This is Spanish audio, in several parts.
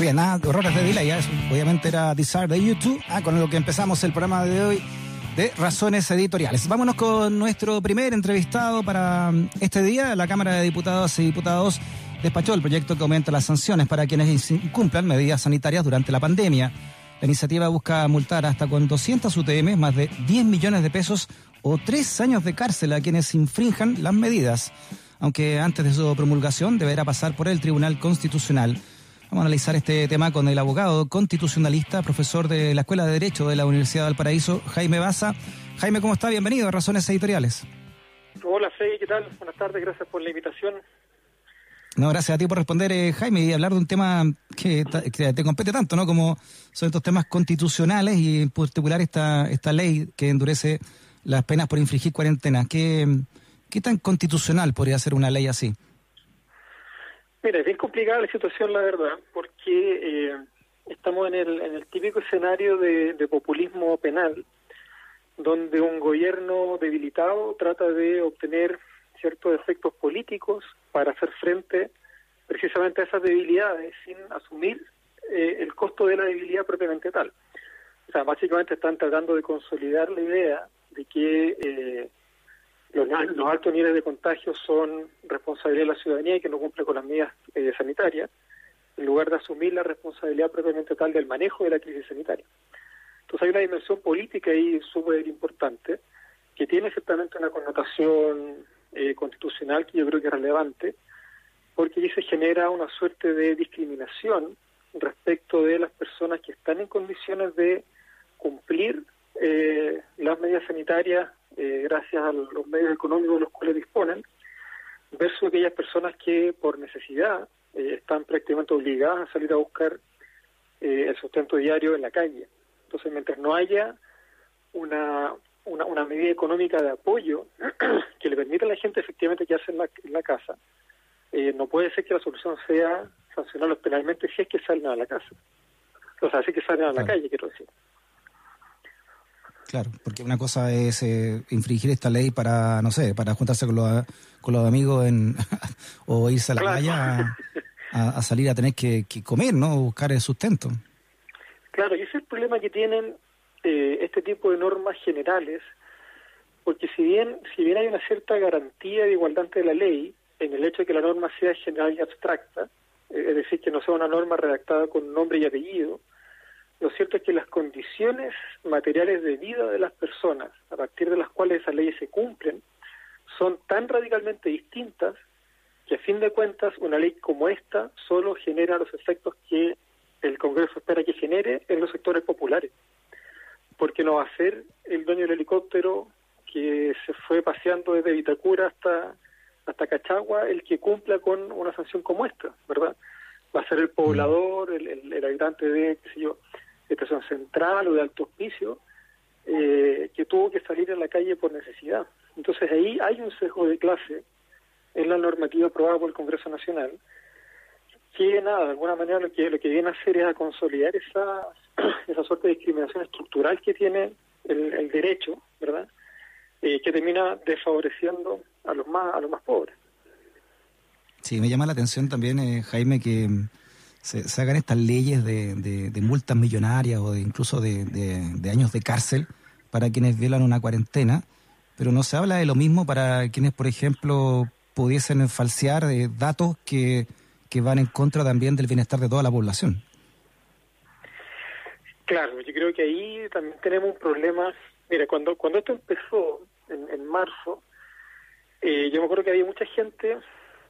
había nada horrores de delay, obviamente era Desire de YouTube, ah, con lo que empezamos el programa de hoy de Razones Editoriales. Vámonos con nuestro primer entrevistado para mm, este día. La Cámara de Diputados y Diputados despachó el proyecto que aumenta las sanciones para quienes incumplan medidas sanitarias durante la pandemia. La iniciativa busca multar hasta con 200 UTM, más de 10 millones de pesos o tres años de cárcel a quienes infrinjan las medidas, aunque antes de su promulgación deberá pasar por el Tribunal Constitucional. Vamos a analizar este tema con el abogado constitucionalista, profesor de la Escuela de Derecho de la Universidad del Paraíso, Jaime Baza. Jaime, ¿cómo está? Bienvenido a Razones Editoriales. Hola, Fey, ¿qué tal? Buenas tardes, gracias por la invitación. No, gracias a ti por responder, eh, Jaime, y hablar de un tema que, te compete tanto, ¿no? Como son estos temas constitucionales y en particular esta, esta ley que endurece las penas por infringir cuarentena. ¿Qué, qué tan constitucional podría ser una ley así? Mira, es bien complicada la situación, la verdad, porque eh, estamos en el, en el típico escenario de, populismo penal, donde un gobierno debilitado trata de obtener ciertos efectos políticos para hacer frente precisamente a esas debilidades sin asumir eh, el costo de la debilidad propiamente tal. O sea, básicamente están tratando de consolidar la idea de que eh, los, altos niveles de contagio son responsabilidad de la ciudadanía y que no cumple con las medidas eh, sanitarias, en lugar de asumir la responsabilidad propiamente tal del manejo de la crisis sanitaria. Entonces hay una dimensión política ahí súper importante, que tiene ciertamente una connotación eh, constitucional que yo creo que es relevante, porque ahí se genera una suerte de discriminación respecto de las personas que están en condiciones de cumplir eh, las medidas sanitarias eh, gracias a los medios económicos de los cuales disponen, versus aquellas personas que por necesidad eh, están prácticamente obligadas a salir a buscar eh, el sustento diario en la calle. Entonces, mientras no haya una, una, medida económica de apoyo que le permita a la gente efectivamente quedarse en la, en la casa, no puede ser que la solución sea sancionarlos penalmente si es que salen a la casa. O sea, si es que salen a la calle, quiero decir. Claro, porque una cosa es eh, infringir esta ley para, no sé, para juntarse con los, con los amigos en, o irse a la playa a, salir a tener que, comer, ¿no? Buscar el sustento. Claro, y ese es el problema que tienen eh, este tipo de normas generales, porque si bien, si bien hay una cierta garantía de igualdad ante la ley, en el hecho de que la norma sea general y abstracta, eh, es decir, que no sea una norma redactada con nombre y apellido, lo cierto es que las condiciones materiales de vida de las personas, a partir de las cuales esas leyes se cumplen, son tan radicalmente distintas que a fin de cuentas una ley como esta solo genera los efectos que el Congreso espera que genere en los sectores populares. Porque no va a ser el dueño del helicóptero que se fue paseando desde Vitacura hasta, hasta Cachagua el que cumpla con una sanción como esta, ¿verdad? Va a ser el poblador, el, el, el habitante de, qué sé yo, estación central o de alto hospicio, eh, que tuvo que salir a la calle por necesidad. Entonces ahí hay un sesgo de clase en la normativa aprobada por el Congreso Nacional, que nada, de alguna manera lo que, lo que viene a hacer es a consolidar esa, esa suerte de discriminación estructural que tiene el, derecho, ¿verdad? Eh, que termina desfavoreciendo a los más a los más pobres. Sí, me llama la atención también, eh, Jaime, que se, hagan estas leyes de, de, multas millonarias o de, incluso de, de, años de cárcel para quienes violan una cuarentena, pero no se habla de lo mismo para quienes, por ejemplo, pudiesen falsear datos que, que van en contra también del bienestar de toda la población. Claro, yo creo que ahí también tenemos un problema. Mira, cuando, cuando esto empezó en, en marzo, eh, yo me acuerdo que había mucha gente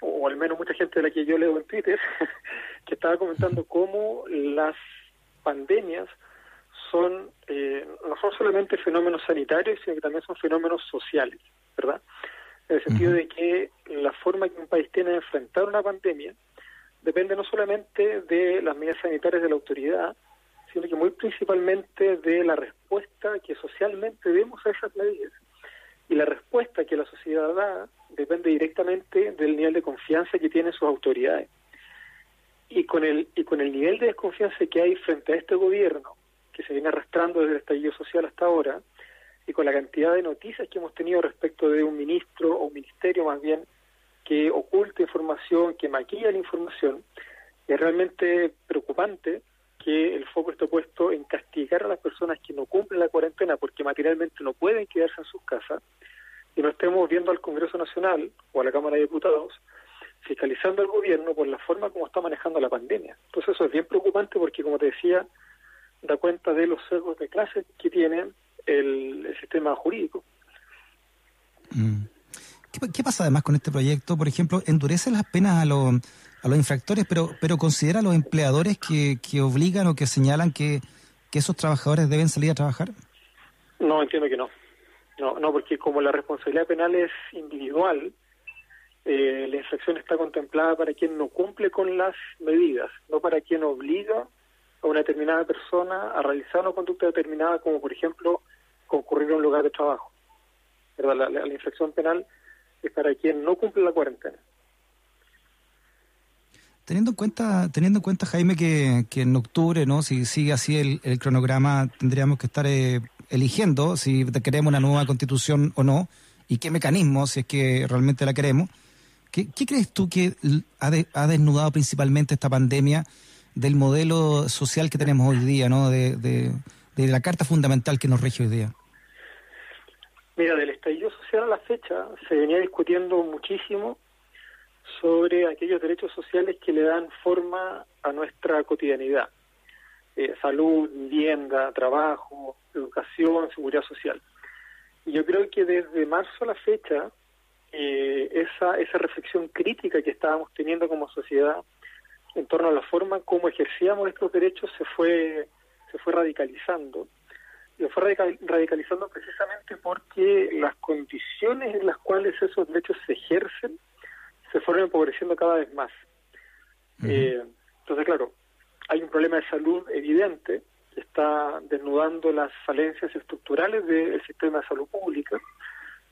o al menos mucha gente de la que yo leo en Twitter, que estaba comentando cómo las pandemias son eh, no son solamente fenómenos sanitarios, sino que también son fenómenos sociales, ¿verdad? En el sentido de que la forma que un país tiene de enfrentar una pandemia depende no solamente de las medidas sanitarias de la autoridad, sino que muy principalmente de la respuesta que socialmente demos a esas medidas. Y la respuesta que la sociedad da depende directamente del nivel de confianza que tienen sus autoridades. Y con el y con el nivel de desconfianza que hay frente a este gobierno, que se viene arrastrando desde el estallido social hasta ahora, y con la cantidad de noticias que hemos tenido respecto de un ministro o un ministerio más bien que oculta información, que maquilla la información, es realmente preocupante que el foco esté puesto en castigar a las personas que no cumplen la cuarentena porque materialmente no pueden quedarse en sus casas y no estemos viendo al Congreso Nacional o a la Cámara de Diputados fiscalizando al gobierno por la forma como está manejando la pandemia. Entonces eso es bien preocupante porque, como te decía, da cuenta de los sesgos de clase que tiene el, sistema jurídico. Mm. ¿Qué, pasa además con este proyecto? Por ejemplo, endurece las penas a los, a los infractores, pero, pero considera a los empleadores que, que obligan o que señalan que, que esos trabajadores deben salir a trabajar? No, entiendo que no. No, no, porque como la responsabilidad penal es individual, eh, la infracción está contemplada para quien no cumple con las medidas, no para quien obliga a una determinada persona a realizar una conducta determinada, como por ejemplo concurrir a un lugar de trabajo. La, la, infracción penal es para quien no cumple la cuarentena. Teniendo en cuenta, teniendo en cuenta Jaime, que, que en octubre, no, si sigue así el, el cronograma, tendríamos que estar eh, eligiendo si queremos una nueva constitución o no y qué mecanismos, si es que realmente la queremos. ¿Qué, crees tú que ha, ha, desnudado principalmente esta pandemia del modelo social que tenemos hoy día, ¿no? de, de, la carta fundamental que nos rige hoy día? Mira, del estallido social a la fecha se venía discutiendo muchísimo sobre aquellos derechos sociales que le dan forma a nuestra cotidianidad. Eh, salud, vivienda, trabajo, educación, seguridad social. Y yo creo que desde marzo a la fecha, eh, esa, esa reflexión crítica que estábamos teniendo como sociedad en torno a la forma como ejercíamos estos derechos se fue, se fue radicalizando. Y fue radicalizando precisamente porque las condiciones en las cuales esos derechos se ejercen se fueron empobreciendo cada vez más. eh, entonces, claro, hay un problema de salud evidente que está desnudando las falencias estructurales del sistema de salud pública,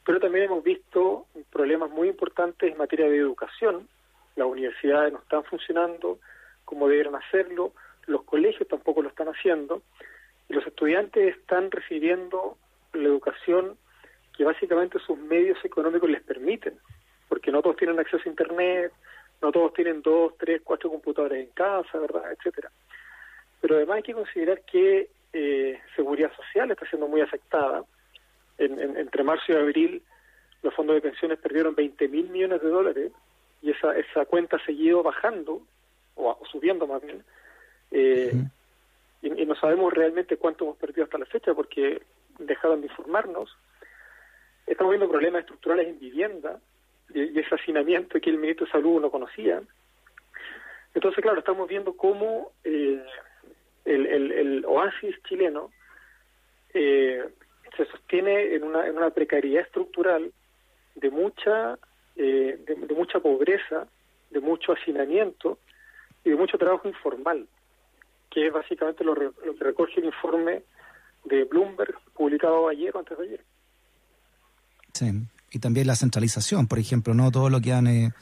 pero también hemos visto problemas muy importantes en materia de educación. Las universidades no están funcionando como deberían hacerlo, los colegios tampoco lo están haciendo, y los estudiantes están recibiendo la educación que básicamente sus medios económicos les permiten, porque no todos tienen acceso a Internet, no todos tienen dos, tres, cuatro computadores en casa, ¿verdad?, etcétera. Pero además hay que considerar que eh, seguridad social está siendo muy afectada, entre marzo y abril los fondos de pensiones perdieron 20 mil millones de dólares y esa, esa cuenta ha seguido bajando, o, subiendo más bien, eh, y, no sabemos realmente cuánto hemos perdido hasta la fecha porque dejaron de informarnos. Estamos viendo problemas estructurales en vivienda y, ese hacinamiento que el ministro de Salud no conocía. Entonces, claro, estamos viendo cómo eh, el, el, el, oasis chileno eh, se sostiene en una, en una precariedad estructural de mucha, eh, de, mucha pobreza, de mucho hacinamiento y de mucho trabajo informal, que es básicamente lo, lo que recoge el informe de Bloomberg publicado ayer o antes de ayer. Sí, y también la centralización, por ejemplo, no todo lo que han eh,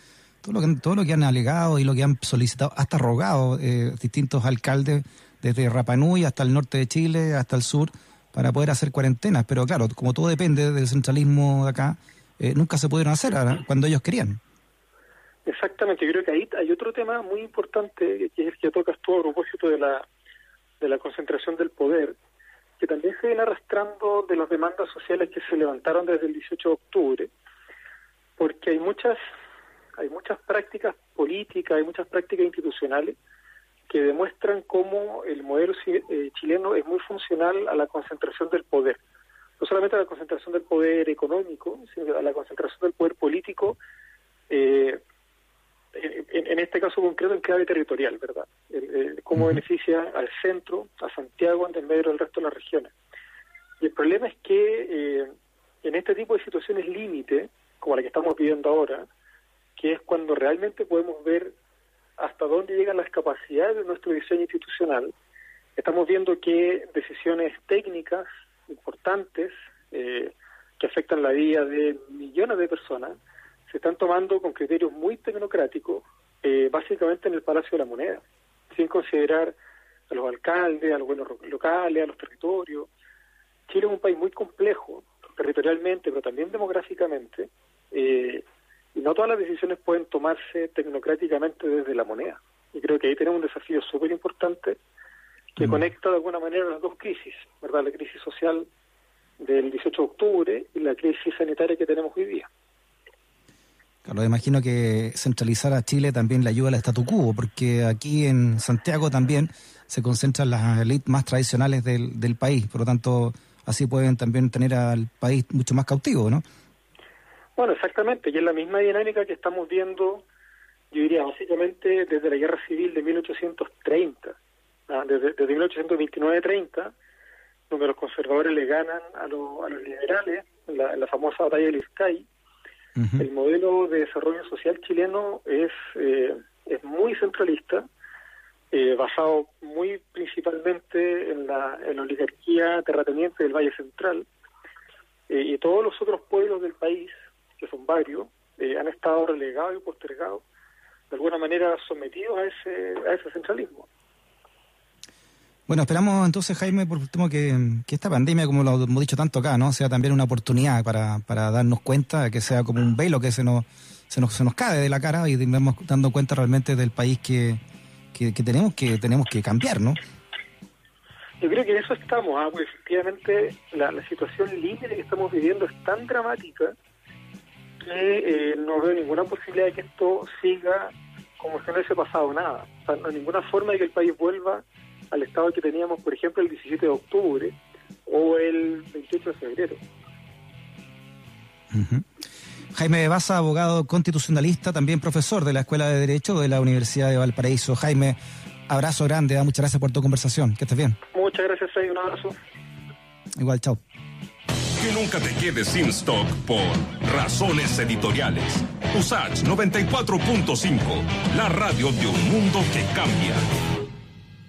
todo lo que todo lo que han alegado y lo que han solicitado, hasta rogado eh, distintos alcaldes desde Rapanui hasta el norte de Chile, hasta el sur, para poder hacer cuarentenas. Pero claro, como todo depende del centralismo de acá, eh, nunca se pudieron hacer cuando ellos querían. Exactamente, yo creo que ahí hay otro tema muy importante que es que tocas tú a propósito de la, de la concentración del poder, que también se viene arrastrando de las demandas sociales que se levantaron desde el 18 de octubre, porque hay muchas hay muchas prácticas políticas, hay muchas prácticas institucionales que demuestran cómo el modelo eh, chileno es muy funcional a la concentración del poder. No solamente a la concentración del poder económico, sino a la concentración del poder político, eh, en, este caso concreto en clave territorial, ¿verdad? cómo beneficia al centro, a Santiago, en medio del resto de las regiones. Y el problema es que eh, en este tipo de situaciones límite, como la que estamos viviendo ahora, que es cuando realmente podemos ver hasta dónde llegan las capacidades de nuestro diseño institucional, estamos viendo que decisiones técnicas importantes eh, que afectan la vida de millones de personas se están tomando con criterios muy tecnocráticos, eh, básicamente en el Palacio de la Moneda, sin considerar a los alcaldes, a los buenos locales, a los territorios. Chile es un país muy complejo, territorialmente, pero también demográficamente, eh, y no todas las decisiones pueden tomarse tecnocráticamente desde la moneda. Y creo que ahí tenemos un desafío súper importante que mm. conecta de alguna manera las dos crisis, ¿verdad? La crisis social del 18 de octubre y la crisis sanitaria que tenemos hoy día. Claro, imagino que centralizar a Chile también le ayuda al statu quo, porque aquí en Santiago también se concentran las élites más tradicionales del, del país, por lo tanto, así pueden también tener al país mucho más cautivo, ¿no? Bueno, exactamente, y es la misma dinámica que estamos viendo, yo diría, básicamente desde la Guerra Civil de 1830, ¿ah? desde, desde 1829-30, donde los conservadores le ganan a, a los liberales en la, famosa batalla del Iscay. El modelo de desarrollo social chileno es, eh, es muy centralista, eh, basado muy principalmente en la, oligarquía terrateniente del Valle Central, eh, y todos los otros pueblos del país, que son varios, han estado relegados y postergados, de alguna manera sometidos a ese, a ese centralismo. Bueno, esperamos entonces, Jaime, por último, que, esta pandemia, como lo hemos dicho tanto acá, no sea también una oportunidad para, para darnos cuenta, que sea como un velo que se nos, se nos, se nos cae de la cara y tengamos dando cuenta realmente del país que, que, tenemos que tenemos que cambiar, ¿no? Yo creo que en eso estamos, ¿ah? porque efectivamente la, situación límite que estamos viviendo es tan dramática que eh, no veo ninguna posibilidad de que esto siga como si no hubiese pasado nada. O no hay ninguna forma de que el país vuelva al estado que teníamos, por ejemplo, el 17 de octubre o el 28 de febrero. Jaime Baza, abogado constitucionalista, también profesor de la Escuela de Derecho de la Universidad de Valparaíso. Jaime, abrazo grande, ¿eh? muchas gracias por tu conversación. Que estés bien. Muchas gracias, Freddy. Un abrazo. Igual, chao. Que nunca te quedes sin stock por razones editoriales. USACH 94.5, la radio de un mundo que cambia.